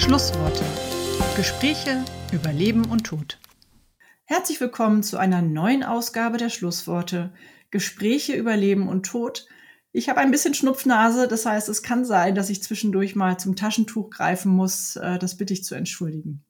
Schlussworte. Gespräche über Leben und Tod. Herzlich willkommen zu einer neuen Ausgabe der Schlussworte. Gespräche über Leben und Tod. Ich habe ein bisschen Schnupfnase, das heißt, es kann sein, dass ich zwischendurch mal zum Taschentuch greifen muss. Äh, das bitte ich zu entschuldigen.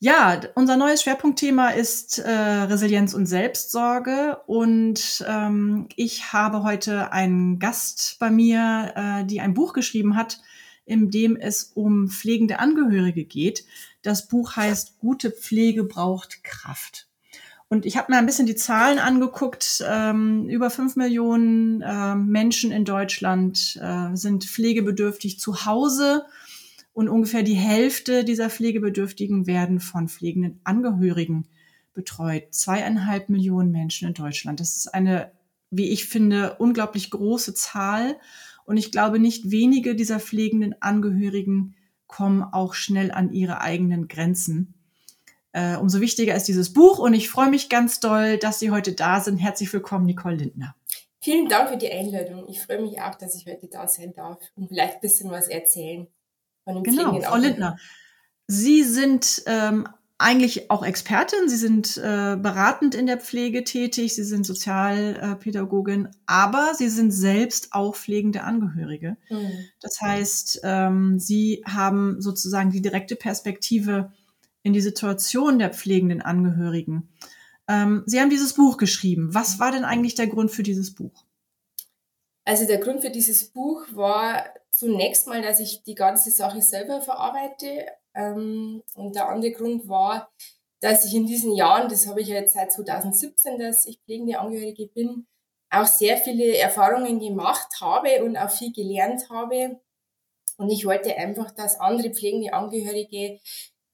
Ja, unser neues Schwerpunktthema ist äh, Resilienz und Selbstsorge. Und ähm, ich habe heute einen Gast bei mir, äh, die ein Buch geschrieben hat, in dem es um pflegende Angehörige geht. Das Buch heißt Gute Pflege braucht Kraft. Und ich habe mir ein bisschen die Zahlen angeguckt. Ähm, über fünf Millionen äh, Menschen in Deutschland äh, sind pflegebedürftig zu Hause und ungefähr die Hälfte dieser Pflegebedürftigen werden von pflegenden Angehörigen betreut. Zweieinhalb Millionen Menschen in Deutschland. Das ist eine, wie ich finde, unglaublich große Zahl. Und ich glaube, nicht wenige dieser pflegenden Angehörigen kommen auch schnell an ihre eigenen Grenzen. Äh, umso wichtiger ist dieses Buch und ich freue mich ganz doll, dass Sie heute da sind. Herzlich willkommen, Nicole Lindner. Vielen Dank für die Einladung. Ich freue mich auch, dass ich heute da sein darf und vielleicht ein bisschen was erzählen von dem Genau, Frau Lindner. Sie sind ähm, eigentlich auch Expertin. Sie sind äh, beratend in der Pflege tätig. Sie sind Sozialpädagogin, aber Sie sind selbst auch pflegende Angehörige. Mhm. Das heißt, ähm, Sie haben sozusagen die direkte Perspektive in die Situation der pflegenden Angehörigen. Ähm, Sie haben dieses Buch geschrieben. Was war denn eigentlich der Grund für dieses Buch? Also der Grund für dieses Buch war zunächst mal, dass ich die ganze Sache selber verarbeite. Ähm, und der andere Grund war, dass ich in diesen Jahren, das habe ich ja jetzt seit 2017, dass ich pflegende Angehörige bin, auch sehr viele Erfahrungen gemacht habe und auch viel gelernt habe. Und ich wollte einfach, dass andere pflegende Angehörige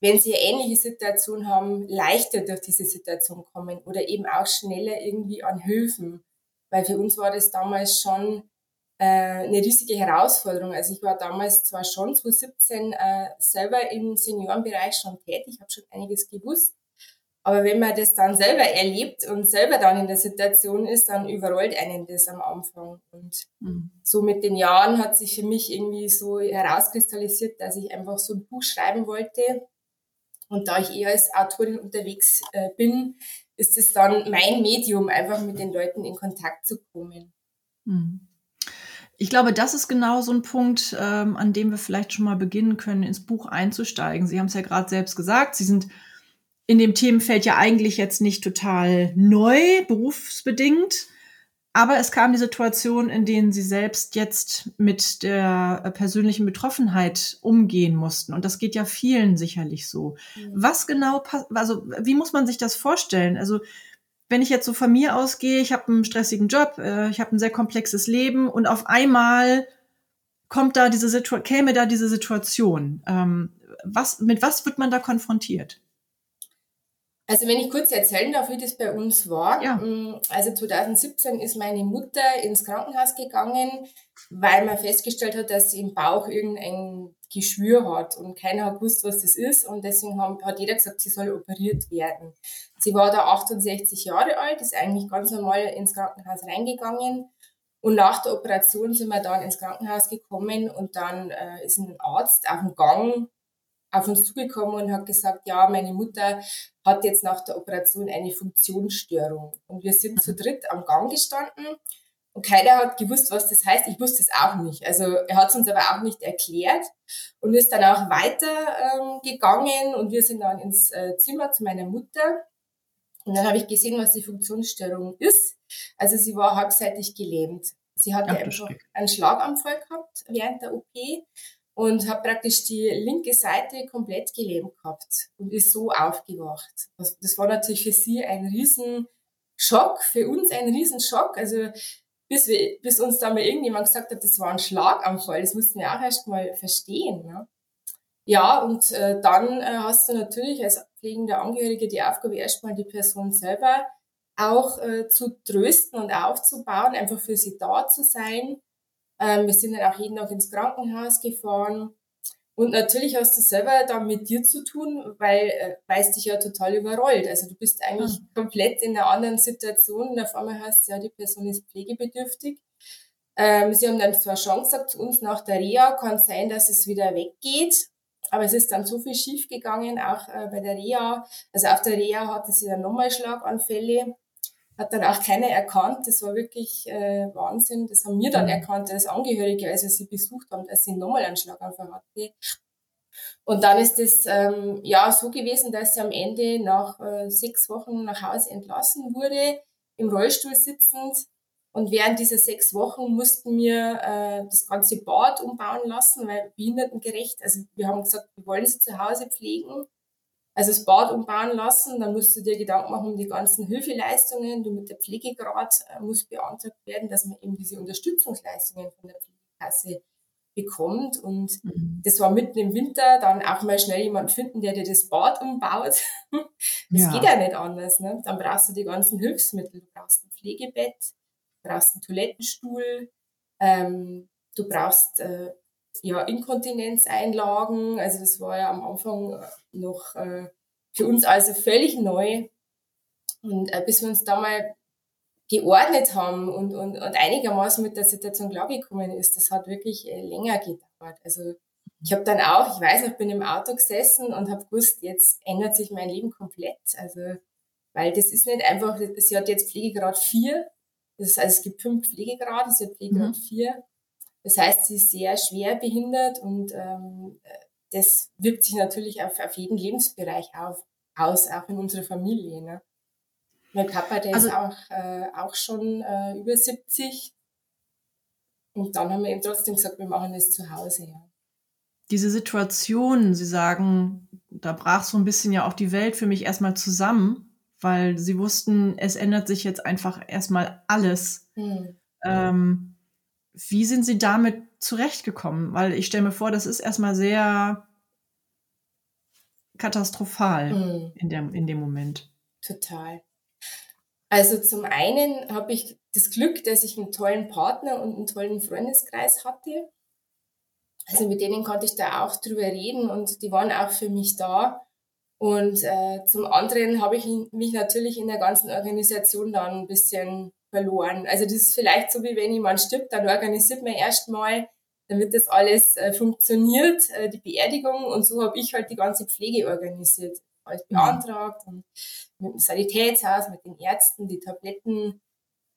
wenn sie eine ähnliche Situation haben, leichter durch diese Situation kommen oder eben auch schneller irgendwie an Hilfen. Weil für uns war das damals schon eine riesige Herausforderung. Also ich war damals zwar schon 2017 äh, selber im Seniorenbereich schon tätig, habe schon einiges gewusst, aber wenn man das dann selber erlebt und selber dann in der Situation ist, dann überrollt einen das am Anfang. Und mhm. so mit den Jahren hat sich für mich irgendwie so herauskristallisiert, dass ich einfach so ein Buch schreiben wollte, und da ich eher als Autorin unterwegs äh, bin, ist es dann mein Medium, einfach mit den Leuten in Kontakt zu kommen. Hm. Ich glaube, das ist genau so ein Punkt, ähm, an dem wir vielleicht schon mal beginnen können, ins Buch einzusteigen. Sie haben es ja gerade selbst gesagt, Sie sind in dem Themenfeld ja eigentlich jetzt nicht total neu, berufsbedingt. Aber es kam die Situation, in denen sie selbst jetzt mit der persönlichen Betroffenheit umgehen mussten. Und das geht ja vielen sicherlich so. Mhm. Was genau, also wie muss man sich das vorstellen? Also wenn ich jetzt so von mir ausgehe, ich habe einen stressigen Job, äh, ich habe ein sehr komplexes Leben und auf einmal kommt da diese Situation, käme da diese Situation. Ähm, was, mit was wird man da konfrontiert? Also wenn ich kurz erzählen darf, wie das bei uns war. Ja. Mm, also 2017 ist meine Mutter ins Krankenhaus gegangen, weil man festgestellt hat, dass sie im Bauch irgendein Geschwür hat und keiner hat gewusst, was das ist und deswegen hat jeder gesagt, sie soll operiert werden. Sie war da 68 Jahre alt, ist eigentlich ganz normal ins Krankenhaus reingegangen und nach der Operation sind wir dann ins Krankenhaus gekommen und dann äh, ist ein Arzt auf dem Gang auf uns zugekommen und hat gesagt, ja, meine Mutter hat jetzt nach der Operation eine Funktionsstörung. Und wir sind zu dritt am Gang gestanden und keiner hat gewusst, was das heißt. Ich wusste es auch nicht. Also er hat es uns aber auch nicht erklärt und ist dann auch weiter ähm, gegangen und wir sind dann ins äh, Zimmer zu meiner Mutter. Und dann habe ich gesehen, was die Funktionsstörung ist. Also sie war halbseitig gelähmt. Sie hatte Ach, einfach einen Schlaganfall gehabt während der OP und habe praktisch die linke Seite komplett gelähmt gehabt und ist so aufgewacht. Das war natürlich für sie ein Riesenschock, für uns ein Riesenschock. Also bis, wir, bis uns da mal irgendjemand gesagt hat, das war ein Schlaganfall, das mussten wir auch erst mal verstehen. Ne? Ja, und äh, dann äh, hast du natürlich als pflegender Angehörige die Aufgabe, erstmal die Person selber auch äh, zu trösten und aufzubauen, einfach für sie da zu sein ähm, wir sind dann auch jeden Tag ins Krankenhaus gefahren. Und natürlich hast du selber dann mit dir zu tun, weil äh, weil es dich ja total überrollt. Also du bist eigentlich mhm. komplett in einer anderen Situation und auf einmal heißt ja, die Person ist pflegebedürftig. Ähm, sie haben dann zwar schon gesagt zu uns, nach der Reha kann es sein, dass es wieder weggeht. Aber es ist dann so viel schief gegangen, auch äh, bei der Reha. Also auf der Reha hatte sie dann nochmal Schlaganfälle. Hat dann auch keiner erkannt. Das war wirklich äh, Wahnsinn. Das haben wir dann mhm. erkannt als Angehörige, als wir sie besucht haben, dass sie nochmal einen Schlaganfall hatte. Und dann ist es ähm, ja so gewesen, dass sie am Ende nach äh, sechs Wochen nach Hause entlassen wurde, im Rollstuhl sitzend. Und während dieser sechs Wochen mussten wir äh, das ganze Bad umbauen lassen, weil behindertengerecht, also wir haben gesagt, wir wollen sie zu Hause pflegen. Also das Bad umbauen lassen, dann musst du dir Gedanken machen um die ganzen Hilfeleistungen. Du mit der Pflegegrad äh, muss beantragt werden, dass man eben diese Unterstützungsleistungen von der Pflegekasse bekommt. Und mhm. das war mitten im Winter, dann auch mal schnell jemanden finden, der dir das Bad umbaut. das ja. geht ja nicht anders. Ne? Dann brauchst du die ganzen Hilfsmittel. Du brauchst ein Pflegebett, du brauchst einen Toilettenstuhl, ähm, du brauchst äh, ja Inkontinenzeinlagen. Also das war ja am Anfang noch äh, für uns also völlig neu. Und äh, bis wir uns da mal geordnet haben und, und, und einigermaßen mit der Situation klargekommen ist, das hat wirklich äh, länger gedauert. Also ich habe dann auch, ich weiß noch, bin im Auto gesessen und habe gewusst, jetzt ändert sich mein Leben komplett. Also, weil das ist nicht einfach, sie hat jetzt Pflegegrad 4, das ist, also es gibt fünf Pflegegrade, sie hat Pflegegrad mhm. 4. Das heißt, sie ist sehr schwer behindert und ähm, das wirkt sich natürlich auf, auf jeden Lebensbereich auf, aus, auch in unserer Familie. Ne? Mein Papa, der also, ist auch, äh, auch schon äh, über 70. Und dann haben wir ihm trotzdem gesagt, wir machen es zu Hause. Ja. Diese Situation, Sie sagen, da brach so ein bisschen ja auch die Welt für mich erstmal zusammen, weil Sie wussten, es ändert sich jetzt einfach erstmal alles. Hm. Ähm, wie sind Sie damit zurechtgekommen? Weil ich stelle mir vor, das ist erstmal sehr katastrophal hm. in, der, in dem Moment. Total. Also zum einen habe ich das Glück, dass ich einen tollen Partner und einen tollen Freundeskreis hatte. Also mit denen konnte ich da auch drüber reden und die waren auch für mich da. Und äh, zum anderen habe ich mich natürlich in der ganzen Organisation dann ein bisschen verloren. Also das ist vielleicht so, wie wenn jemand stirbt, dann organisiert man erstmal, damit das alles äh, funktioniert, äh, die Beerdigung. Und so habe ich halt die ganze Pflege organisiert alles mhm. beantragt und mit dem Sanitätshaus, mit den Ärzten, die Tabletten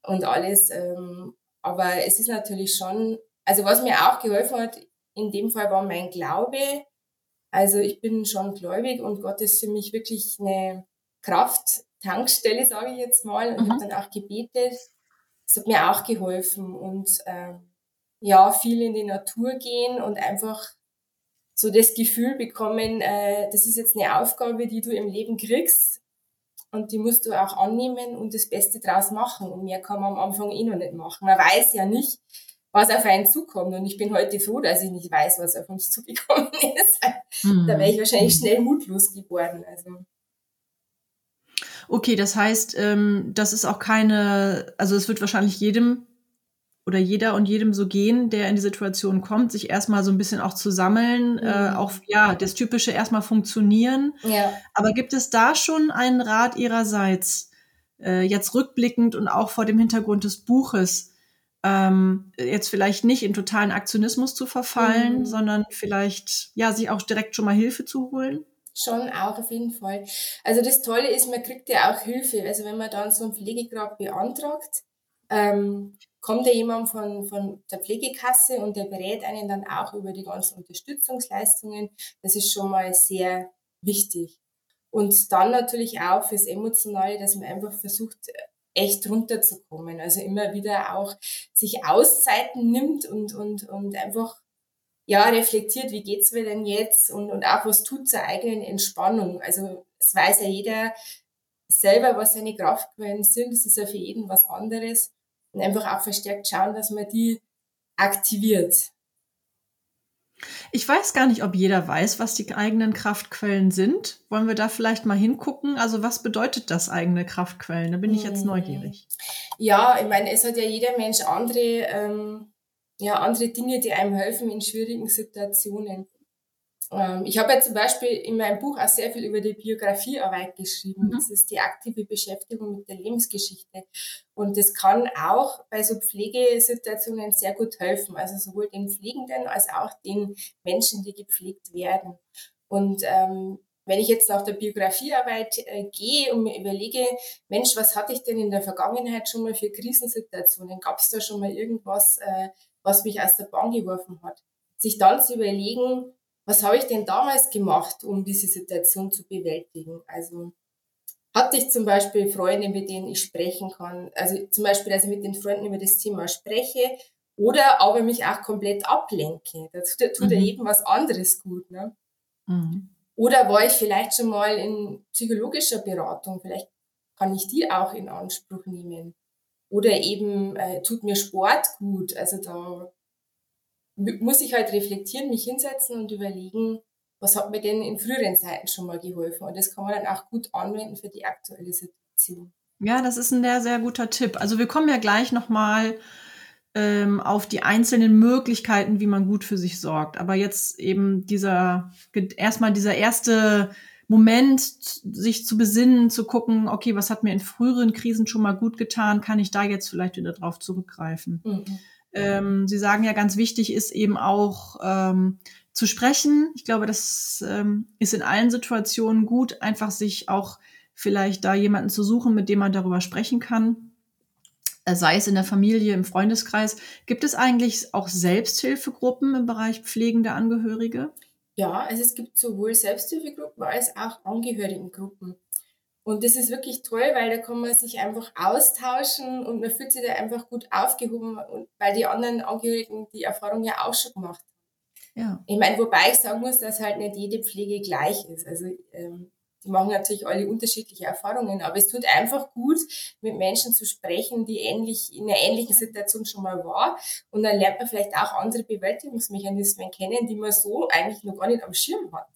und alles. Ähm, aber es ist natürlich schon, also was mir auch geholfen hat, in dem Fall war mein Glaube. Also ich bin schon gläubig und Gott ist für mich wirklich eine Krafttankstelle, sage ich jetzt mal. Und mhm. habe dann auch gebetet. Das hat mir auch geholfen und ähm, ja, viel in die Natur gehen und einfach so das Gefühl bekommen, äh, das ist jetzt eine Aufgabe, die du im Leben kriegst und die musst du auch annehmen und das Beste draus machen. Und mehr kann man am Anfang eh noch nicht machen. Man weiß ja nicht, was auf einen zukommt. Und ich bin heute froh, dass ich nicht weiß, was auf uns zugekommen ist. Mhm. Da wäre ich wahrscheinlich schnell mutlos geworden. Also. Okay, das heißt, ähm, das ist auch keine, also es wird wahrscheinlich jedem oder jeder und jedem so gehen, der in die Situation kommt, sich erstmal so ein bisschen auch zu sammeln, äh, mhm. äh, auch ja, das typische erstmal funktionieren. Ja. Aber gibt es da schon einen Rat Ihrerseits, äh, jetzt rückblickend und auch vor dem Hintergrund des Buches, ähm, jetzt vielleicht nicht in totalen Aktionismus zu verfallen, mhm. sondern vielleicht ja, sich auch direkt schon mal Hilfe zu holen? Schon auch auf jeden Fall. Also das Tolle ist, man kriegt ja auch Hilfe. Also wenn man dann so ein Pflegegrad beantragt, ähm, kommt ja jemand von, von der Pflegekasse und der berät einen dann auch über die ganzen Unterstützungsleistungen. Das ist schon mal sehr wichtig. Und dann natürlich auch fürs Emotionale, dass man einfach versucht, echt runterzukommen. Also immer wieder auch sich Auszeiten nimmt und, und, und einfach ja, reflektiert, wie geht's mir denn jetzt und, und auch was tut zur eigenen Entspannung. Also es weiß ja jeder selber, was seine Kraftquellen sind. Das ist ja für jeden was anderes und einfach auch verstärkt schauen, dass man die aktiviert. Ich weiß gar nicht, ob jeder weiß, was die eigenen Kraftquellen sind. Wollen wir da vielleicht mal hingucken? Also was bedeutet das eigene Kraftquellen? Da bin ich jetzt hm. neugierig. Ja, ich meine, es hat ja jeder Mensch andere, ähm, ja, andere Dinge, die einem helfen in schwierigen Situationen. Ähm, ich habe ja zum Beispiel in meinem Buch auch sehr viel über die Biografiearbeit geschrieben. Mhm. Das ist die aktive Beschäftigung mit der Lebensgeschichte. Und das kann auch bei so Pflegesituationen sehr gut helfen. Also sowohl den Pflegenden als auch den Menschen, die gepflegt werden. Und ähm, wenn ich jetzt nach der Biografiearbeit äh, gehe und mir überlege, Mensch, was hatte ich denn in der Vergangenheit schon mal für Krisensituationen? Gab es da schon mal irgendwas, äh, was mich aus der Bahn geworfen hat? Sich dann zu überlegen, was habe ich denn damals gemacht, um diese Situation zu bewältigen? Also hatte ich zum Beispiel Freunde, mit denen ich sprechen kann, also zum Beispiel, also mit den Freunden über das Thema spreche oder aber mich auch komplett ablenke. Da tut, mhm. ja jedem was anderes gut. Ne? Mhm. Oder war ich vielleicht schon mal in psychologischer Beratung? Vielleicht kann ich die auch in Anspruch nehmen. Oder eben äh, tut mir Sport gut. Also da muss ich halt reflektieren, mich hinsetzen und überlegen, was hat mir denn in früheren Zeiten schon mal geholfen? Und das kann man dann auch gut anwenden für die aktuelle Situation. Ja, das ist ein sehr, sehr guter Tipp. Also wir kommen ja gleich nochmal ähm, auf die einzelnen Möglichkeiten, wie man gut für sich sorgt. Aber jetzt eben dieser, erstmal dieser erste Moment, sich zu besinnen, zu gucken, okay, was hat mir in früheren Krisen schon mal gut getan, kann ich da jetzt vielleicht wieder drauf zurückgreifen? Mhm. Ähm, Sie sagen ja, ganz wichtig ist eben auch ähm, zu sprechen. Ich glaube, das ähm, ist in allen Situationen gut, einfach sich auch vielleicht da jemanden zu suchen, mit dem man darüber sprechen kann. Äh, sei es in der Familie, im Freundeskreis. Gibt es eigentlich auch Selbsthilfegruppen im Bereich pflegende Angehörige? Ja, also es gibt sowohl Selbsthilfegruppen als auch Angehörigengruppen. Und das ist wirklich toll, weil da kann man sich einfach austauschen und man fühlt sich da einfach gut aufgehoben, weil die anderen Angehörigen die Erfahrung ja auch schon gemacht haben. Ja. Ich meine, wobei ich sagen muss, dass halt nicht jede Pflege gleich ist. Also ähm, die machen natürlich alle unterschiedliche Erfahrungen, aber es tut einfach gut, mit Menschen zu sprechen, die ähnlich in einer ähnlichen Situation schon mal war. Und dann lernt man vielleicht auch andere Bewältigungsmechanismen kennen, die man so eigentlich noch gar nicht am Schirm hat.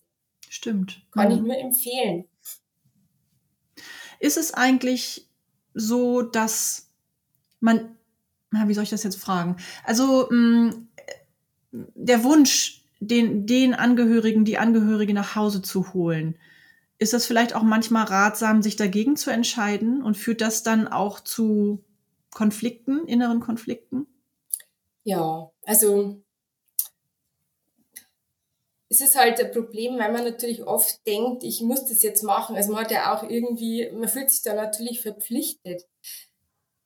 Stimmt. Kann mhm. ich nur empfehlen. Ist es eigentlich so, dass man, na, wie soll ich das jetzt fragen? Also mh, mm, der Wunsch, den, den Angehörigen, die Angehörige nach Hause zu holen, ist das vielleicht auch manchmal ratsam, sich dagegen zu entscheiden und führt das dann auch zu Konflikten, inneren Konflikten? Ja, also es ist halt ein Problem, weil man natürlich oft denkt, ich muss das jetzt machen. Also man hat ja auch irgendwie, man fühlt sich da natürlich verpflichtet.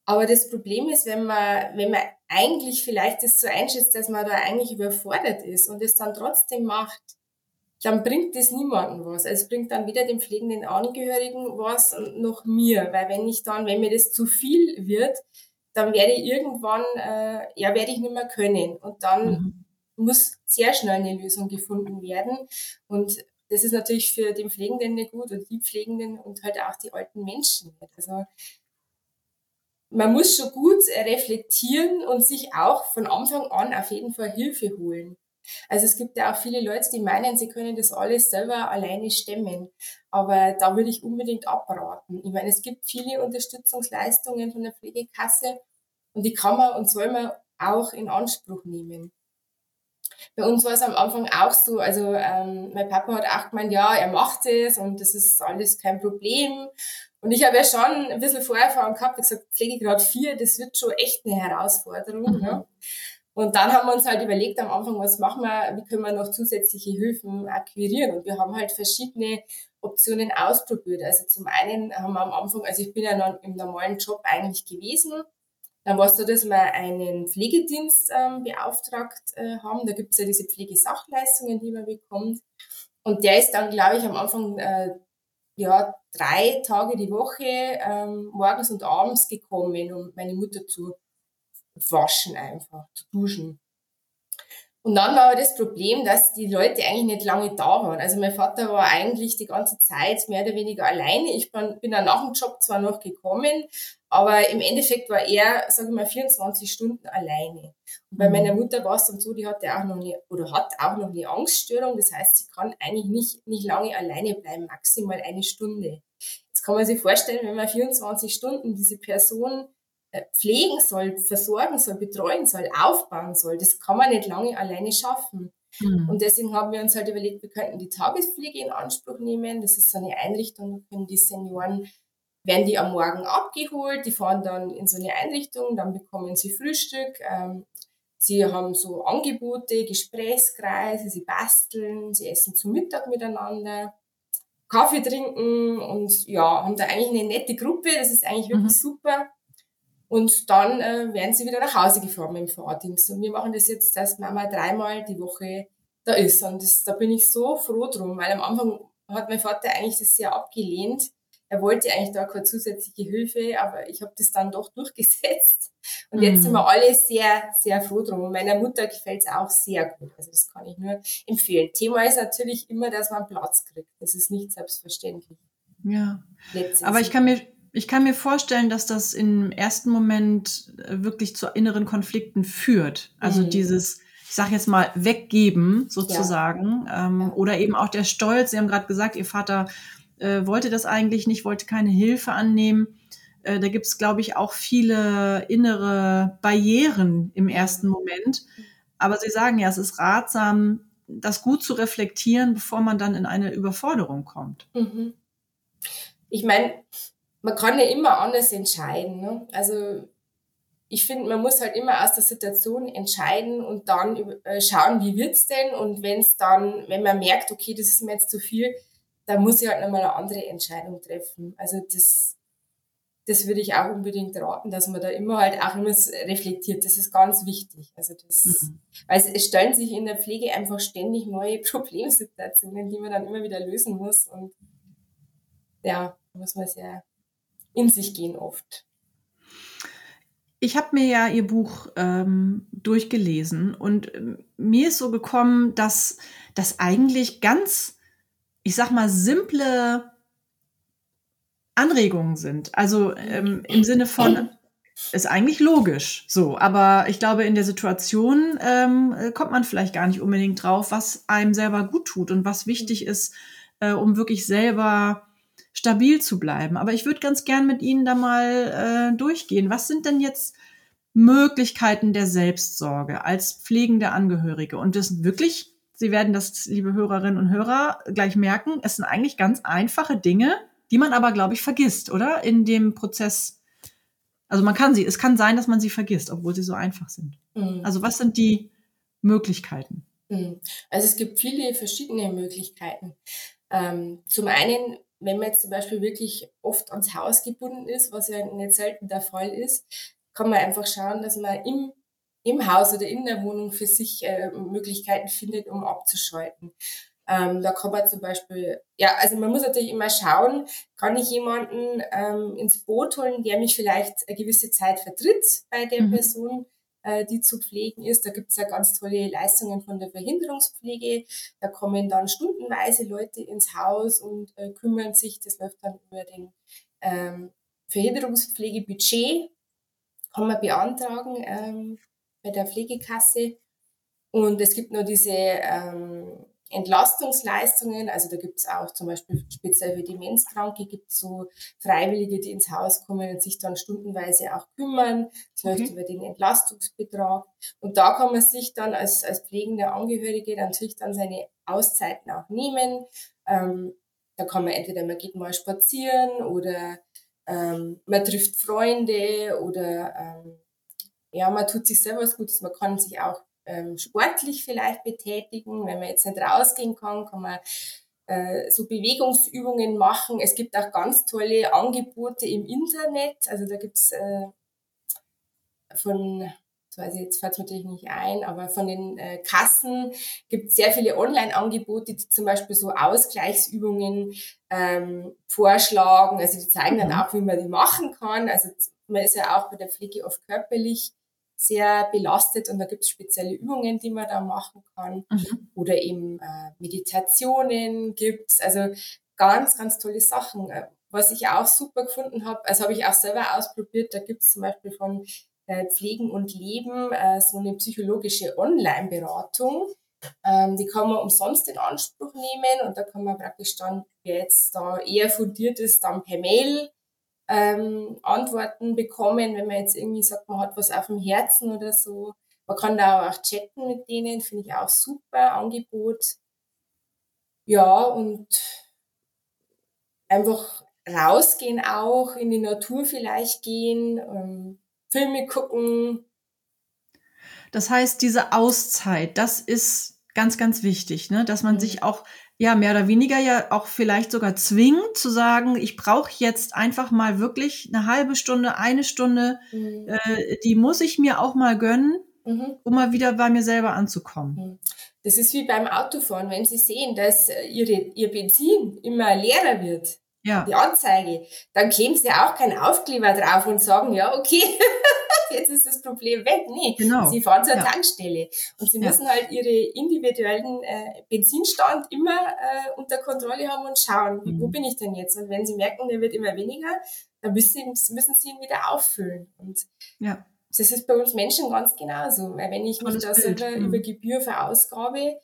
Aber das Problem ist, wenn man, wenn man eigentlich vielleicht das so einschätzt, dass man da eigentlich überfordert ist und es dann trotzdem macht, dann bringt das niemandem was. Also es bringt dann weder dem pflegenden Angehörigen was noch mir, weil wenn ich dann, wenn mir das zu viel wird, dann werde ich irgendwann, äh, ja, werde ich nicht mehr können. Und dann mhm muss sehr schnell eine Lösung gefunden werden. Und das ist natürlich für den Pflegenden nicht gut und die Pflegenden und halt auch die alten Menschen nicht. Also man muss schon gut reflektieren und sich auch von Anfang an auf jeden Fall Hilfe holen. Also es gibt ja auch viele Leute, die meinen, sie können das alles selber alleine stemmen. Aber da würde ich unbedingt abraten. Ich meine, es gibt viele Unterstützungsleistungen von der Pflegekasse und die kann man und soll man auch in Anspruch nehmen. Bei uns war es am Anfang auch so, also ähm, mein Papa hat auch gemeint, ja, er macht es und das ist alles kein Problem. Und ich habe ja schon ein bisschen Vorerfahrung gehabt, ich gesagt, Pflegegrad 4, das wird schon echt eine Herausforderung. Mhm. Ja. Und dann haben wir uns halt überlegt am Anfang, was machen wir, wie können wir noch zusätzliche Hilfen akquirieren. Und wir haben halt verschiedene Optionen ausprobiert. Also zum einen haben wir am Anfang, also ich bin ja noch im normalen Job eigentlich gewesen, dann war es so, dass wir einen Pflegedienst ähm, beauftragt äh, haben. Da gibt es ja diese Pflegesachleistungen, die man bekommt. Und der ist dann, glaube ich, am Anfang äh, ja, drei Tage die Woche ähm, morgens und abends gekommen, um meine Mutter zu waschen einfach, zu duschen. Und dann war aber das Problem, dass die Leute eigentlich nicht lange da waren. Also mein Vater war eigentlich die ganze Zeit mehr oder weniger alleine. Ich bin, bin dann nach dem Job zwar noch gekommen, aber im Endeffekt war er, sage ich mal, 24 Stunden alleine. Und bei mhm. meiner Mutter war es dann so, die hatte auch noch eine, oder hat auch noch eine Angststörung. Das heißt, sie kann eigentlich nicht, nicht lange alleine bleiben, maximal eine Stunde. Jetzt kann man sich vorstellen, wenn man 24 Stunden diese Person pflegen soll, versorgen soll, betreuen soll, aufbauen soll. Das kann man nicht lange alleine schaffen. Mhm. Und deswegen haben wir uns halt überlegt, wir könnten die Tagespflege in Anspruch nehmen. Das ist so eine Einrichtung, da können die Senioren, werden die am Morgen abgeholt, die fahren dann in so eine Einrichtung, dann bekommen sie Frühstück. Ähm, sie haben so Angebote, Gesprächskreise, sie basteln, sie essen zum Mittag miteinander. Kaffee trinken und ja, haben da eigentlich eine nette Gruppe. Das ist eigentlich wirklich mhm. super. Und dann äh, werden sie wieder nach Hause gefahren mit dem Fahrdienst. Und wir machen das jetzt, dass Mama dreimal die Woche da ist. Und das, da bin ich so froh drum, weil am Anfang hat mein Vater eigentlich das sehr abgelehnt. Er wollte eigentlich da keine zusätzliche Hilfe, aber ich habe das dann doch durchgesetzt. Und jetzt mhm. sind wir alle sehr, sehr froh drum. Und meiner Mutter gefällt es auch sehr gut. Also das kann ich nur empfehlen. Thema ist natürlich immer, dass man Platz kriegt. Das ist nicht selbstverständlich. Ja. Letztens aber ich kann mir ich kann mir vorstellen, dass das im ersten Moment äh, wirklich zu inneren Konflikten führt. Also mhm. dieses, ich sage jetzt mal, weggeben sozusagen. Ja. Ähm, oder eben auch der Stolz. Sie haben gerade gesagt, Ihr Vater äh, wollte das eigentlich nicht, wollte keine Hilfe annehmen. Äh, da gibt es, glaube ich, auch viele innere Barrieren im ersten Moment. Aber Sie sagen ja, es ist ratsam, das gut zu reflektieren, bevor man dann in eine Überforderung kommt. Mhm. Ich meine, man kann ja immer anders entscheiden. Ne? Also ich finde, man muss halt immer aus der Situation entscheiden und dann äh, schauen, wie wird's denn? Und wenn es dann, wenn man merkt, okay, das ist mir jetzt zu viel, dann muss ich halt nochmal eine andere Entscheidung treffen. Also das, das würde ich auch unbedingt raten, dass man da immer halt auch immer reflektiert. Das ist ganz wichtig. Also das, mhm. weil es, es stellen sich in der Pflege einfach ständig neue Problemsituationen, die man dann immer wieder lösen muss und ja, muss man sehr in sich gehen oft. Ich habe mir ja Ihr Buch ähm, durchgelesen und ähm, mir ist so gekommen, dass das eigentlich ganz, ich sag mal, simple Anregungen sind. Also ähm, im Sinne von, ist eigentlich logisch so, aber ich glaube, in der Situation ähm, kommt man vielleicht gar nicht unbedingt drauf, was einem selber gut tut und was wichtig ist, äh, um wirklich selber stabil zu bleiben. Aber ich würde ganz gern mit Ihnen da mal äh, durchgehen. Was sind denn jetzt Möglichkeiten der Selbstsorge als pflegende Angehörige? Und das sind wirklich, Sie werden das, liebe Hörerinnen und Hörer, gleich merken, es sind eigentlich ganz einfache Dinge, die man aber, glaube ich, vergisst, oder? In dem Prozess. Also man kann sie, es kann sein, dass man sie vergisst, obwohl sie so einfach sind. Mhm. Also was sind die Möglichkeiten? Mhm. Also es gibt viele verschiedene Möglichkeiten. Ähm, zum einen wenn man jetzt zum Beispiel wirklich oft ans Haus gebunden ist, was ja nicht selten der Fall ist, kann man einfach schauen, dass man im, im Haus oder in der Wohnung für sich äh, Möglichkeiten findet, um abzuschalten. Ähm, da kann man zum Beispiel, ja, also man muss natürlich immer schauen, kann ich jemanden ähm, ins Boot holen, der mich vielleicht eine gewisse Zeit vertritt bei der mhm. Person äh, die zu pflegen ist. Da gibt es ja ganz tolle Leistungen von der Verhinderungspflege. Da kommen dann stundenweise Leute ins Haus und äh, kümmern sich. Das läuft dann über den ähm, Verhinderungspflegebudget. Kann man beantragen ähm, bei der Pflegekasse. Und es gibt noch diese ähm, Entlastungsleistungen, also da gibt es auch zum Beispiel speziell für Demenzkranke gibt es so Freiwillige, die ins Haus kommen und sich dann stundenweise auch kümmern. Das okay. läuft über den Entlastungsbetrag. Und da kann man sich dann als, als pflegender Angehörige natürlich dann seine Auszeiten auch nehmen. Ähm, da kann man entweder man geht mal spazieren oder ähm, man trifft Freunde oder ähm, ja, man tut sich selber was Gutes. Man kann sich auch ähm, sportlich vielleicht betätigen. Wenn man jetzt nicht rausgehen kann, kann man äh, so Bewegungsübungen machen. Es gibt auch ganz tolle Angebote im Internet. Also da gibt's äh, von, weiß ich jetzt fällt natürlich nicht ein, aber von den äh, Kassen gibt es sehr viele Online-Angebote, die zum Beispiel so Ausgleichsübungen ähm, vorschlagen. Also die zeigen dann mhm. auch, wie man die machen kann. Also man ist ja auch bei der Pflege oft körperlich sehr belastet und da gibt es spezielle Übungen, die man da machen kann. Mhm. Oder eben äh, Meditationen gibt's. Also ganz, ganz tolle Sachen. Äh, was ich auch super gefunden habe, also habe ich auch selber ausprobiert, da gibt's zum Beispiel von äh, Pflegen und Leben äh, so eine psychologische Online-Beratung. Ähm, die kann man umsonst in Anspruch nehmen und da kann man praktisch dann, wer jetzt da eher fundiert ist, dann per Mail ähm, Antworten bekommen, wenn man jetzt irgendwie sagt, man hat was auf dem Herzen oder so. Man kann da auch chatten mit denen, finde ich auch super Angebot. Ja, und einfach rausgehen auch, in die Natur vielleicht gehen, ähm, Filme gucken. Das heißt, diese Auszeit, das ist ganz, ganz wichtig, ne? dass man mhm. sich auch ja mehr oder weniger ja auch vielleicht sogar zwingt zu sagen, ich brauche jetzt einfach mal wirklich eine halbe Stunde, eine Stunde, mhm. äh, die muss ich mir auch mal gönnen, mhm. um mal wieder bei mir selber anzukommen. Mhm. Das ist wie beim Autofahren, wenn Sie sehen, dass äh, ihre, Ihr Benzin immer leerer wird, ja. die Anzeige, dann kleben Sie auch keinen Aufkleber drauf und sagen, ja, okay, jetzt ist das Problem weg. Nee, genau. Sie fahren zur ja. Tankstelle und Sie müssen ja. halt Ihre individuellen äh, Benzinstand immer äh, unter Kontrolle haben und schauen, mhm. wo bin ich denn jetzt? Und wenn Sie merken, der wird immer weniger, dann müssen Sie, müssen Sie ihn wieder auffüllen. Und ja. das ist bei uns Menschen ganz genauso. Weil wenn ich mich da selber mhm. über Gebühr verausgabe,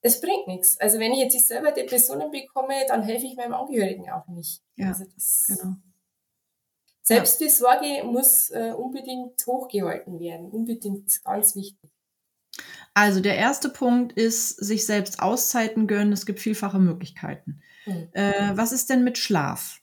es bringt nichts. Also wenn ich jetzt selber Depressionen bekomme, dann helfe ich meinem Angehörigen auch nicht. Ja, also das, genau. Selbstfürsorge muss äh, unbedingt hochgehalten werden. Unbedingt ganz wichtig. Also der erste Punkt ist, sich selbst Auszeiten gönnen. Es gibt vielfache Möglichkeiten. Mhm. Äh, was ist denn mit Schlaf?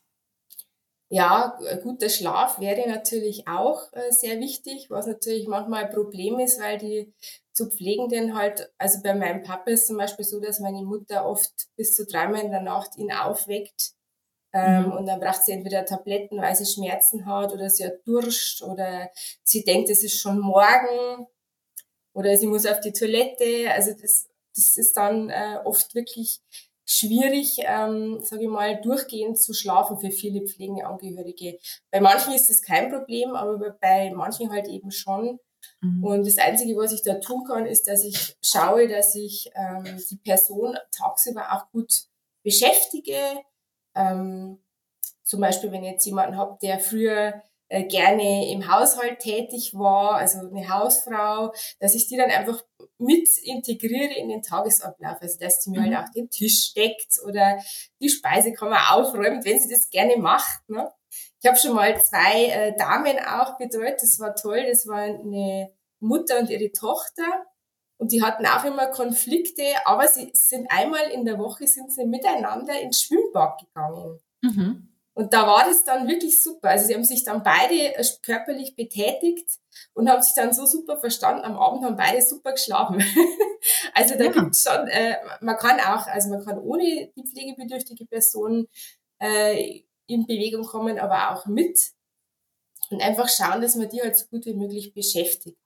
Ja, guter Schlaf wäre natürlich auch äh, sehr wichtig, was natürlich manchmal ein Problem ist, weil die zu Pflegenden halt, also bei meinem Papa ist zum Beispiel so, dass meine Mutter oft bis zu dreimal in der Nacht ihn aufweckt ähm, mhm. Und dann braucht sie entweder Tabletten, weil sie Schmerzen hat oder sie hat Durst oder sie denkt, es ist schon morgen oder sie muss auf die Toilette. Also das, das ist dann äh, oft wirklich schwierig, ähm, sage ich mal, durchgehend zu schlafen für viele pflegende Angehörige. Bei manchen ist das kein Problem, aber bei manchen halt eben schon. Mhm. Und das Einzige, was ich da tun kann, ist, dass ich schaue, dass ich ähm, die Person tagsüber auch gut beschäftige, ähm, zum Beispiel, wenn ich jetzt jemanden habe, der früher äh, gerne im Haushalt tätig war, also eine Hausfrau, dass ich die dann einfach mit integriere in den Tagesablauf, also dass die mir halt mhm. halt auch den Tisch deckt oder die Speisekammer aufräumt, wenn sie das gerne macht. Ne? Ich habe schon mal zwei äh, Damen auch betreut, das war toll, das war eine Mutter und ihre Tochter und die hatten auch immer Konflikte, aber sie sind einmal in der Woche sind sie miteinander ins Schwimmbad gegangen. Mhm. Und da war das dann wirklich super. Also sie haben sich dann beide äh, körperlich betätigt und haben sich dann so super verstanden. Am Abend haben beide super geschlafen. also da ja. gibt's schon, äh, man kann auch, also man kann ohne die pflegebedürftige Person äh, in Bewegung kommen, aber auch mit. Und einfach schauen, dass man die halt so gut wie möglich beschäftigt.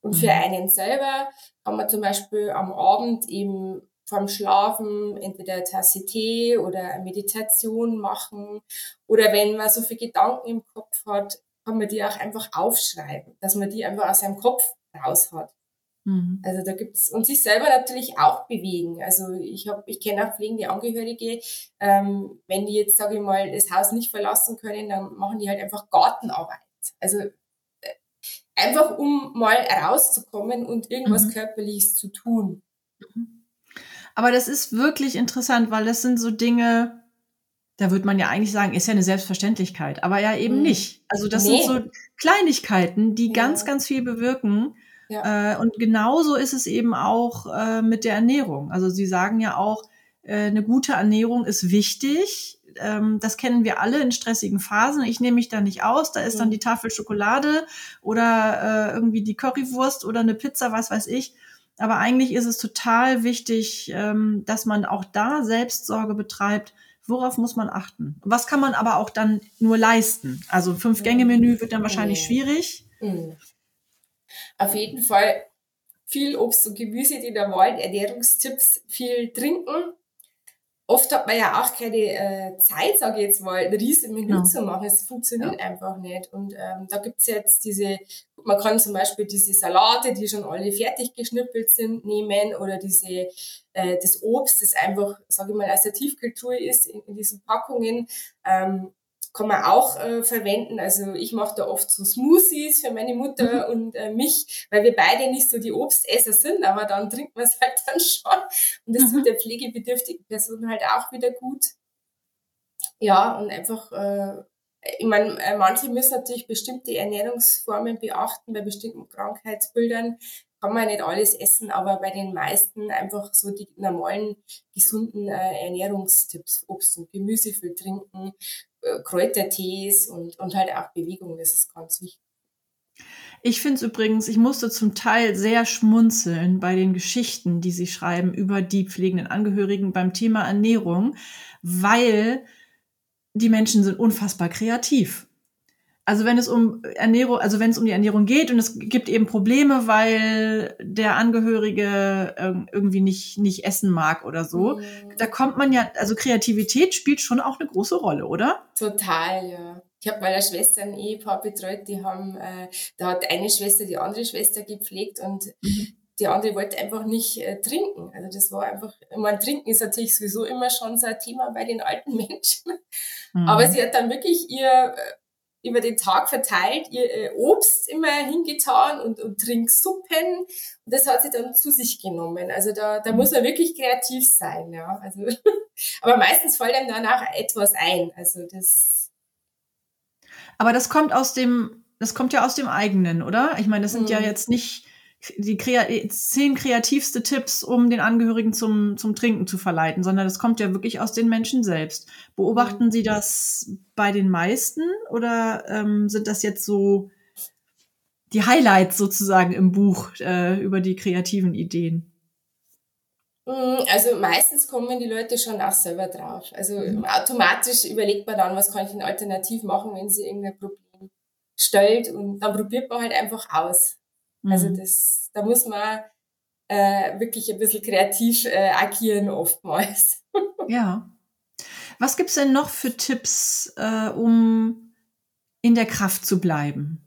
Und für mhm. einen selber kann man zum Beispiel am Abend eben vorm Schlafen entweder eine Tasse Tee oder eine Meditation machen. Oder wenn man so viele Gedanken im Kopf hat, kann man die auch einfach aufschreiben, dass man die einfach aus seinem Kopf raus hat. Mhm. Also da gibt's und sich selber natürlich auch bewegen. Also ich habe, ich kenne auch pflegende Angehörige, ähm, wenn die jetzt sage ich mal das Haus nicht verlassen können, dann machen die halt einfach Gartenarbeit. Also einfach um mal rauszukommen und irgendwas mhm. Körperliches zu tun. Mhm. Aber das ist wirklich interessant, weil das sind so Dinge, da würde man ja eigentlich sagen, ist ja eine Selbstverständlichkeit, aber ja eben mhm. nicht. Also das nee. sind so Kleinigkeiten, die ja. ganz, ganz viel bewirken. Ja. Äh, und genauso ist es eben auch äh, mit der Ernährung. Also Sie sagen ja auch, äh, eine gute Ernährung ist wichtig ähm, das kennen wir alle in stressigen Phasen. Ich nehme mich da nicht aus. Da ist dann mhm. die Tafel Schokolade oder äh, irgendwie die Currywurst oder eine Pizza, was weiß ich. Aber eigentlich ist es total wichtig, ähm, dass man auch da Selbstsorge betreibt. Worauf muss man achten? Was kann man aber auch dann nur leisten? Also Fünf-Gänge-Menü wird dann wahrscheinlich schwierig. Mhm. Auf jeden Fall viel Obst und Gemüse, die da wollen, Ernährungstipps, viel trinken, oft hat man ja auch keine äh, Zeit, sage ich jetzt mal, ein riesen Menü ja. zu machen. Es funktioniert ja. einfach nicht. Und ähm, da gibt's jetzt diese, man kann zum Beispiel diese Salate, die schon alle fertig geschnippelt sind, nehmen oder diese äh, das Obst, das einfach, sage ich mal, aus der Tiefkultur ist in, in diesen Packungen. Ähm, kann man auch äh, verwenden. Also ich mache da oft so Smoothies für meine Mutter mhm. und äh, mich, weil wir beide nicht so die Obstesser sind, aber dann trinkt man es halt dann schon. Und das mhm. tut der pflegebedürftigen Person halt auch wieder gut. Ja, und einfach, äh, ich meine, äh, manche müssen natürlich bestimmte Ernährungsformen beachten bei bestimmten Krankheitsbildern kann man nicht alles essen, aber bei den meisten einfach so die normalen, gesunden äh, Ernährungstipps, Obst und Gemüse viel trinken, äh, Kräutertees und, und halt auch Bewegung, das ist ganz wichtig. Ich finde es übrigens, ich musste zum Teil sehr schmunzeln bei den Geschichten, die sie schreiben über die pflegenden Angehörigen beim Thema Ernährung, weil die Menschen sind unfassbar kreativ. Also wenn es um Ernährung, also wenn es um die Ernährung geht und es gibt eben Probleme, weil der Angehörige irgendwie nicht, nicht essen mag oder so, mhm. da kommt man ja, also Kreativität spielt schon auch eine große Rolle, oder? Total, ja. Ich habe meiner Schwester ein Ehepaar betreut, die haben, äh, da hat eine Schwester die andere Schwester gepflegt und mhm. die andere wollte einfach nicht äh, trinken. Also das war einfach, ich meine, trinken ist natürlich sowieso immer schon so ein Thema bei den alten Menschen. Mhm. Aber sie hat dann wirklich ihr äh, über den Tag verteilt ihr äh, Obst immer hingetan und, und Trinksuppen. Und das hat sie dann zu sich genommen. Also da, da muss man wirklich kreativ sein, ja. Also, aber meistens fällt einem danach etwas ein. Also das, aber das kommt aus dem, das kommt ja aus dem eigenen, oder? Ich meine, das sind mhm. ja jetzt nicht die Krea zehn kreativste Tipps, um den Angehörigen zum, zum Trinken zu verleiten, sondern das kommt ja wirklich aus den Menschen selbst. Beobachten mhm. Sie das bei den meisten oder ähm, sind das jetzt so die Highlights sozusagen im Buch äh, über die kreativen Ideen? Mm, also meistens kommen die Leute schon auch selber drauf. Also mhm. automatisch überlegt man dann, was kann ich denn alternativ machen, wenn sie irgendein Problem stellt und dann probiert man halt einfach aus. Also mhm. Also das, da muss man äh, wirklich ein bisschen kreativ äh, agieren oftmals. ja. Was gibt's denn noch für Tipps, äh, um in der Kraft zu bleiben?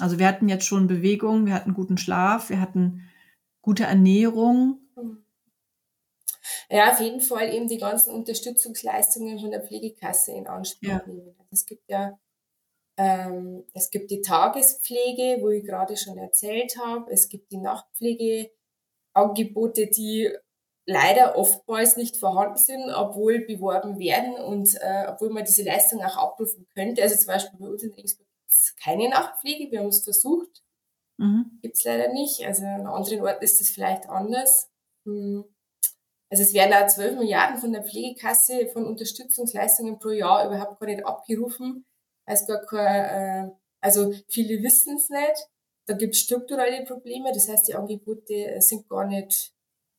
Also wir hatten jetzt schon Bewegung, wir hatten guten Schlaf, wir hatten gute Ernährung. Ja, auf jeden Fall eben die ganzen Unterstützungsleistungen von der Pflegekasse in Anspruch ja. nehmen. Es gibt ja ähm, es gibt die Tagespflege, wo ich gerade schon erzählt habe. Es gibt die Nachtpflegeangebote, die leider oftmals nicht vorhanden sind, obwohl beworben werden und äh, obwohl man diese Leistung auch abrufen könnte. Also zum Beispiel bei uns in Regensburg gibt es keine Nachtpflege. Wir haben es versucht. Mhm. Gibt es leider nicht. Also an anderen Orten ist es vielleicht anders. Hm. Also es werden da 12 Milliarden von der Pflegekasse von Unterstützungsleistungen pro Jahr überhaupt gar nicht abgerufen. Also gar kein, äh, also viele wissen es nicht. Da gibt es strukturelle Probleme. Das heißt, die Angebote sind gar nicht,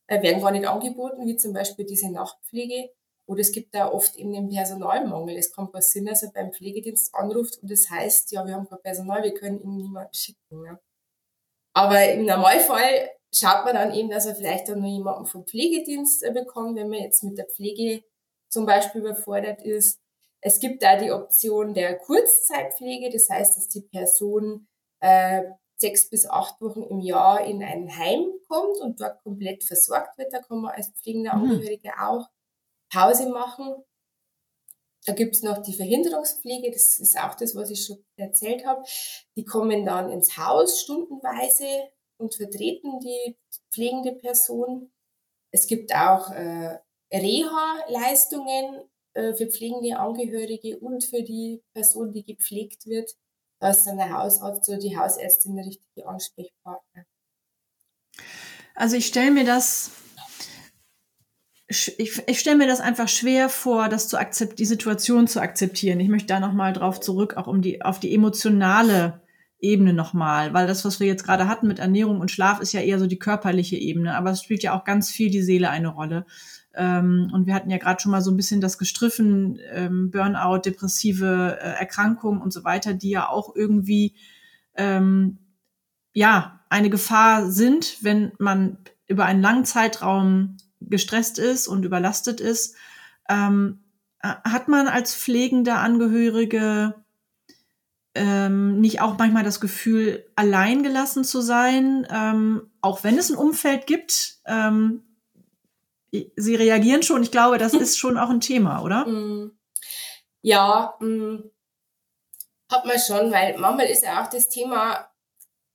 äh, werden gar nicht angeboten, wie zum Beispiel diese Nachtpflege. Oder es gibt da oft eben den Personalmangel. Es kann passieren, dass er beim Pflegedienst anruft und das heißt, ja, wir haben kein Personal, wir können ihm niemanden schicken. Ja. Aber im Normalfall schaut man dann eben, dass er vielleicht dann noch jemanden vom Pflegedienst äh, bekommt, wenn man jetzt mit der Pflege zum Beispiel überfordert ist. Es gibt da die Option der Kurzzeitpflege, das heißt, dass die Person äh, sechs bis acht Wochen im Jahr in ein Heim kommt und dort komplett versorgt wird. Da kann man als pflegender. Angehörige mhm. auch Pause machen. Da gibt's noch die Verhinderungspflege, das ist auch das, was ich schon erzählt habe. Die kommen dann ins Haus stundenweise und vertreten die pflegende Person. Es gibt auch äh, Reha-Leistungen äh, für pflegende Angehörige und für die Person, die gepflegt wird. Da ist dann der Hausarzt oder die Hausärztin der richtige Ansprechpartner. Also ich stelle mir das ich, ich stelle mir das einfach schwer vor, das zu akzept, die Situation zu akzeptieren. Ich möchte da nochmal drauf zurück, auch um die, auf die emotionale Ebene nochmal, weil das, was wir jetzt gerade hatten mit Ernährung und Schlaf, ist ja eher so die körperliche Ebene, aber es spielt ja auch ganz viel die Seele eine Rolle. Ähm, und wir hatten ja gerade schon mal so ein bisschen das gestriffen, ähm, Burnout, depressive äh, Erkrankungen und so weiter, die ja auch irgendwie ähm, ja eine Gefahr sind, wenn man über einen langen Zeitraum gestresst ist und überlastet ist. Ähm, hat man als pflegender Angehörige ähm, nicht auch manchmal das Gefühl, allein gelassen zu sein, ähm, auch wenn es ein Umfeld gibt. Ähm, Sie reagieren schon. Ich glaube, das ist schon auch ein Thema, oder? Mm. Ja, mm, hat man schon, weil manchmal ist ja auch das Thema,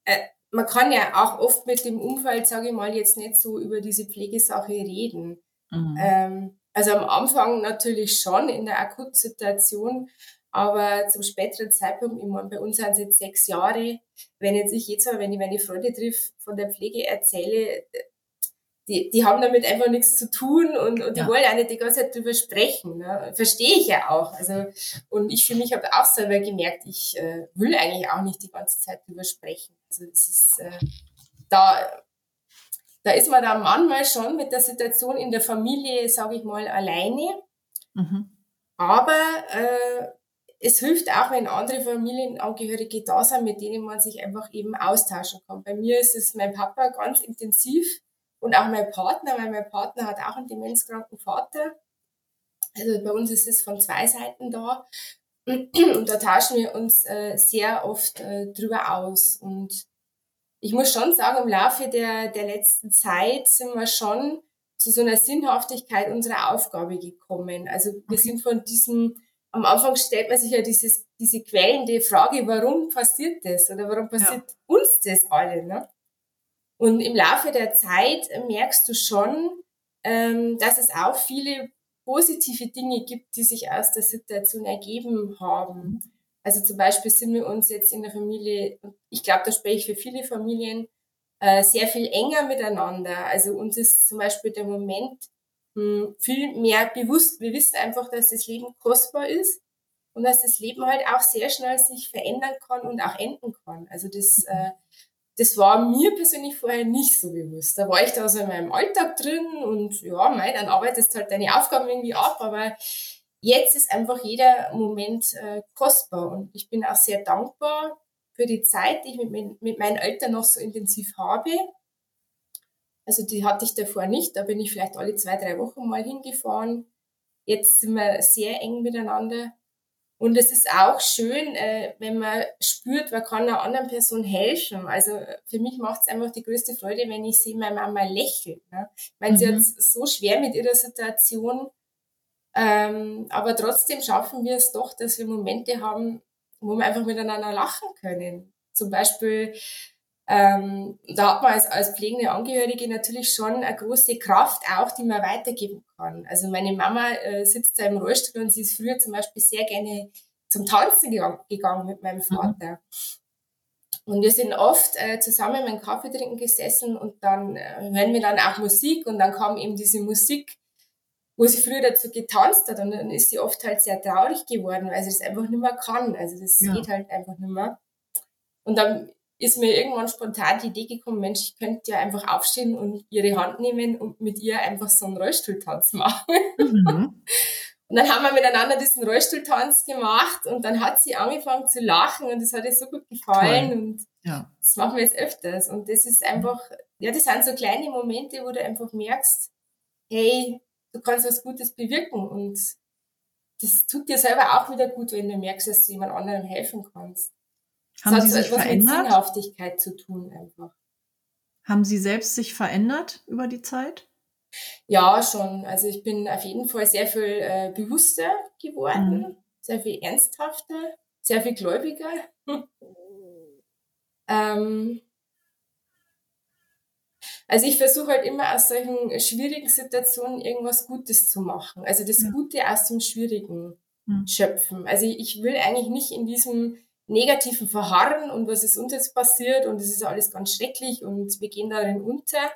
äh, man kann ja auch oft mit dem Umfeld, sage ich mal, jetzt nicht so über diese Pflegesache reden. Mhm. Ähm, also am Anfang natürlich schon in der Akutsituation, Aber zum späteren Zeitpunkt, ich meine, bei uns sind es jetzt sechs Jahre, wenn jetzt ich jetzt mal, wenn ich meine Freunde triff, von der Pflege erzähle, die, die haben damit einfach nichts zu tun und, und ja. die wollen auch nicht die ganze Zeit drüber sprechen. Ne? Verstehe ich ja auch. Also, und ich für mich habe auch selber gemerkt, ich äh, will eigentlich auch nicht die ganze Zeit drüber sprechen. Also das ist äh, da, da ist man dann manchmal schon mit der Situation in der Familie, sage ich mal, alleine. Mhm. Aber äh, es hilft auch, wenn andere Familienangehörige da sind, mit denen man sich einfach eben austauschen kann. Bei mir ist es mein Papa ganz intensiv und auch mein Partner, weil mein Partner hat auch einen demenzkranken Vater. Also bei uns ist es von zwei Seiten da. Und da tauschen wir uns äh, sehr oft äh, drüber aus. Und ich muss schon sagen, im Laufe der, der letzten Zeit sind wir schon zu so einer Sinnhaftigkeit unserer Aufgabe gekommen. Also wir okay. sind von diesem, am Anfang stellt man sich ja dieses, diese quälende Frage, warum passiert das oder warum passiert ja. uns das alle? Ne? Und im Laufe der Zeit merkst du schon, ähm, dass es auch viele positive Dinge gibt, die sich aus der Situation ergeben haben. Also zum Beispiel sind wir uns jetzt in der Familie, ich glaube, da spreche ich für viele Familien, äh, sehr viel enger miteinander. Also uns ist zum Beispiel der Moment hm, viel mehr bewusst. Wir wissen einfach, dass das Leben kostbar ist und dass das Leben halt auch sehr schnell sich verändern kann und auch enden kann. Also das äh, das war mir persönlich vorher nicht so bewusst. Da war ich da so in meinem Alltag drin und ja, mei, dann arbeitest halt deine Aufgaben irgendwie ab, aber jetzt ist einfach jeder Moment äh, kostbar und ich bin auch sehr dankbar für die Zeit, die ich mit, mit meinen Eltern noch so intensiv habe. Also die hatte ich davor nicht, da bin ich vielleicht alle zwei, drei Wochen mal hingefahren. Jetzt sind wir sehr eng miteinander und es ist auch schön, äh, wenn man spürt, man kann einer anderen Person helfen. Also für mich macht es einfach die größte Freude, wenn ich sehe, meine Mama lächelt. Ne? Meine, mhm. sie hat so schwer mit ihrer Situation, ähm, aber trotzdem schaffen wir es doch, dass wir Momente haben, wo wir einfach miteinander lachen können. Zum Beispiel ähm, da hat man als, als pflegende Angehörige natürlich schon eine große Kraft auch, die man weitergeben kann. Also meine Mama äh, sitzt da im Rollstuhl und sie ist früher zum Beispiel sehr gerne zum Tanzen gegangen mit meinem mhm. Vater. Mhm. Und wir sind oft äh, zusammen beim Kaffee trinken gesessen und dann äh, hören wir dann auch Musik und dann kam eben diese Musik, wo sie früher dazu getanzt hat und dann ist sie oft halt sehr traurig geworden, weil sie das einfach nicht mehr kann. Also das ja. geht halt einfach nicht mehr. Und dann ist mir irgendwann spontan die Idee gekommen, Mensch, ich könnte ja einfach aufstehen und ihre Hand nehmen und mit ihr einfach so einen Rollstuhltanz machen. Mhm. Und dann haben wir miteinander diesen Rollstuhltanz gemacht und dann hat sie angefangen zu lachen und das hat ihr so gut gefallen Toll. und ja. das machen wir jetzt öfters. Und das ist einfach, ja, das sind so kleine Momente, wo du einfach merkst, hey, du kannst was Gutes bewirken und das tut dir selber auch wieder gut, wenn du merkst, dass du jemand anderem helfen kannst. Haben Sie sich verändert? mit Sinnhaftigkeit zu tun einfach. Haben Sie selbst sich verändert über die Zeit? Ja, schon. Also ich bin auf jeden Fall sehr viel äh, bewusster geworden, mhm. sehr viel ernsthafter, sehr viel gläubiger. ähm, also ich versuche halt immer aus solchen schwierigen Situationen irgendwas Gutes zu machen. Also das Gute aus dem Schwierigen mhm. schöpfen. Also ich will eigentlich nicht in diesem negativen Verharren und was ist uns jetzt passiert und es ist alles ganz schrecklich und wir gehen darin unter.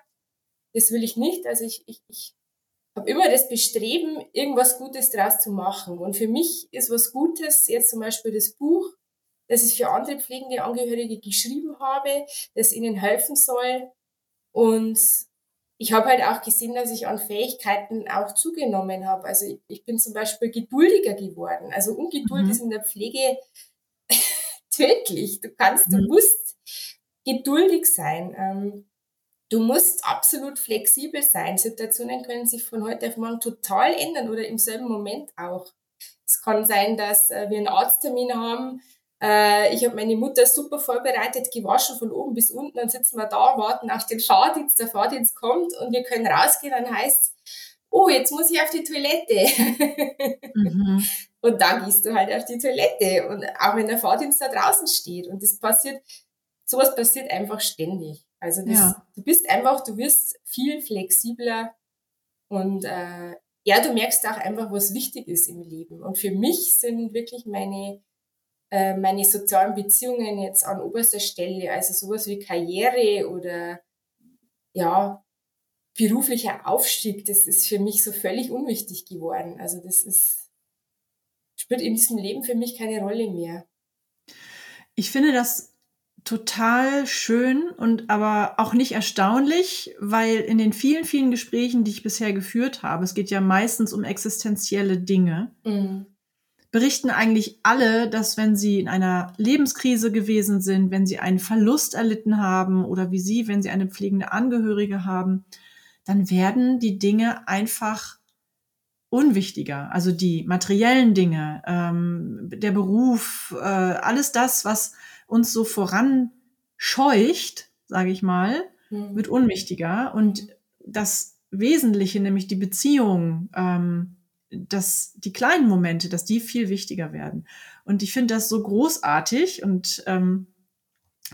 Das will ich nicht. Also ich, ich, ich habe immer das Bestreben, irgendwas Gutes daraus zu machen. Und für mich ist was Gutes jetzt zum Beispiel das Buch, das ich für andere pflegende Angehörige geschrieben habe, das ihnen helfen soll. Und ich habe halt auch gesehen, dass ich an Fähigkeiten auch zugenommen habe. Also ich, ich bin zum Beispiel geduldiger geworden. Also Ungeduld mhm. ist in der Pflege tödlich. Du kannst, du mhm. musst geduldig sein. Ähm, du musst absolut flexibel sein. Situationen können sich von heute auf morgen total ändern oder im selben Moment auch. Es kann sein, dass äh, wir einen Arzttermin haben. Äh, ich habe meine Mutter super vorbereitet, gewaschen von oben bis unten. Dann sitzen wir da, warten auf den Fahrdienst. Der Fahrdienst kommt und wir können rausgehen. Dann heißt oh, jetzt muss ich auf die Toilette. Mhm. Und dann gehst du halt auf die Toilette. Und auch wenn der Fahrdienst da draußen steht. Und das passiert, sowas passiert einfach ständig. Also das, ja. du bist einfach, du wirst viel flexibler und äh, ja, du merkst auch einfach, was wichtig ist im Leben. Und für mich sind wirklich meine, äh, meine sozialen Beziehungen jetzt an oberster Stelle. Also sowas wie Karriere oder ja, beruflicher Aufstieg, das ist für mich so völlig unwichtig geworden. Also das ist, spielt in diesem Leben für mich keine Rolle mehr. Ich finde das total schön und aber auch nicht erstaunlich, weil in den vielen, vielen Gesprächen, die ich bisher geführt habe, es geht ja meistens um existenzielle Dinge, mhm. berichten eigentlich alle, dass wenn sie in einer Lebenskrise gewesen sind, wenn sie einen Verlust erlitten haben oder wie sie, wenn sie eine pflegende Angehörige haben, dann werden die Dinge einfach unwichtiger. Also die materiellen Dinge, ähm, der Beruf, äh, alles das, was uns so voranscheucht, sage ich mal, mhm. wird unwichtiger. Und das Wesentliche, nämlich die Beziehung, ähm, dass die kleinen Momente, dass die viel wichtiger werden. Und ich finde das so großartig und ähm,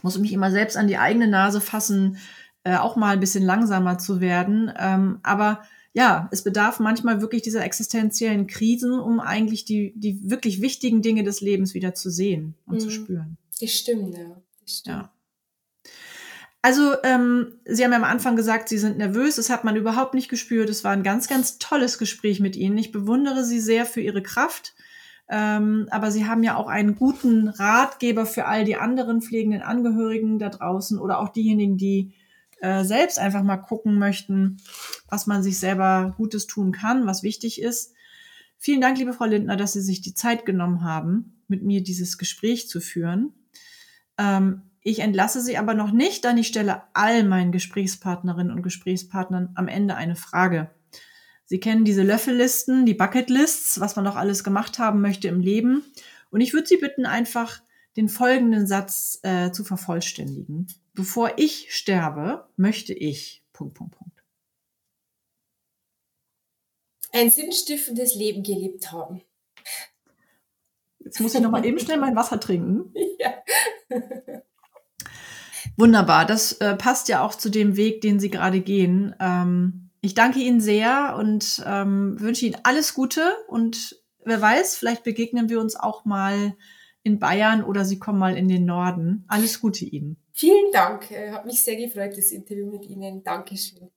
muss mich immer selbst an die eigene Nase fassen, äh, auch mal ein bisschen langsamer zu werden. Ähm, aber ja, es bedarf manchmal wirklich dieser existenziellen Krisen, um eigentlich die, die wirklich wichtigen Dinge des Lebens wieder zu sehen und mhm. zu spüren. Das stimmt, ja. Das stimmt. ja. Also, ähm, Sie haben ja am Anfang gesagt, Sie sind nervös. Das hat man überhaupt nicht gespürt. Es war ein ganz, ganz tolles Gespräch mit Ihnen. Ich bewundere Sie sehr für Ihre Kraft. Ähm, aber Sie haben ja auch einen guten Ratgeber für all die anderen pflegenden Angehörigen da draußen oder auch diejenigen, die äh, selbst einfach mal gucken möchten, was man sich selber Gutes tun kann, was wichtig ist. Vielen Dank, liebe Frau Lindner, dass Sie sich die Zeit genommen haben, mit mir dieses Gespräch zu führen. Ähm, ich entlasse Sie aber noch nicht, denn ich stelle all meinen Gesprächspartnerinnen und Gesprächspartnern am Ende eine Frage. Sie kennen diese Löffellisten, die Bucketlists, was man noch alles gemacht haben möchte im Leben. Und ich würde Sie bitten, einfach den folgenden Satz äh, zu vervollständigen. Bevor ich sterbe, möchte ich. Punkt, Punkt, Punkt. Ein sinnstiftendes Leben gelebt haben. Jetzt muss ich noch mal eben schnell mein Wasser trinken. Ja. Wunderbar, das äh, passt ja auch zu dem Weg, den Sie gerade gehen. Ähm, ich danke Ihnen sehr und ähm, wünsche Ihnen alles Gute und wer weiß, vielleicht begegnen wir uns auch mal in Bayern oder Sie kommen mal in den Norden. Alles Gute Ihnen. Vielen Dank. Äh, hat mich sehr gefreut, das Interview mit Ihnen. Dankeschön.